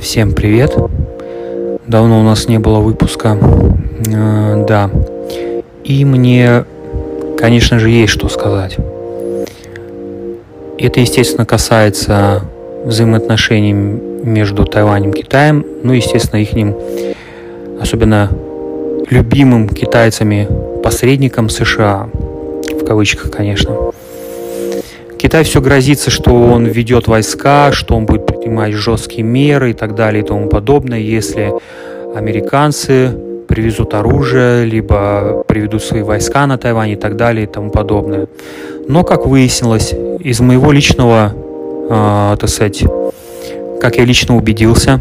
Всем привет! Давно у нас не было выпуска. Э, да. И мне, конечно же, есть что сказать. Это, естественно, касается взаимоотношений между Тайванем и Китаем, ну, естественно, их особенно любимым китайцами посредником США, в кавычках, конечно. Китай все грозится, что он ведет войска, что он будет принимать жесткие меры и так далее и тому подобное, если американцы привезут оружие, либо приведут свои войска на Тайвань и так далее и тому подобное. Но, как выяснилось, из моего личного, э, так сказать, как я лично убедился,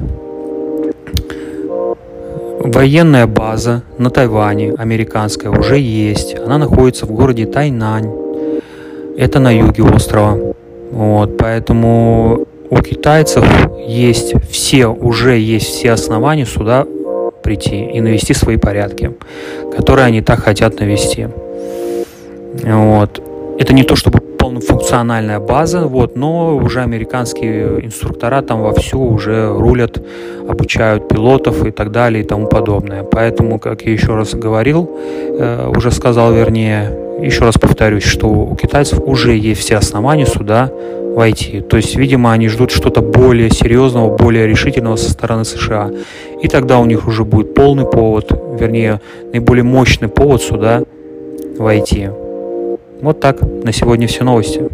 военная база на Тайване, американская, уже есть. Она находится в городе Тайнань. Это на юге острова. Вот, поэтому у китайцев есть все, уже есть все основания сюда прийти и навести свои порядки, которые они так хотят навести. Вот. Это не то чтобы полнофункциональная база, вот, но уже американские инструктора там вовсю уже рулят, обучают пилотов и так далее и тому подобное. Поэтому, как я еще раз говорил, э, уже сказал, вернее, еще раз повторюсь, что у китайцев уже есть все основания сюда войти. То есть, видимо, они ждут что-то более серьезного, более решительного со стороны США. И тогда у них уже будет полный повод, вернее, наиболее мощный повод сюда войти. Вот так. На сегодня все новости.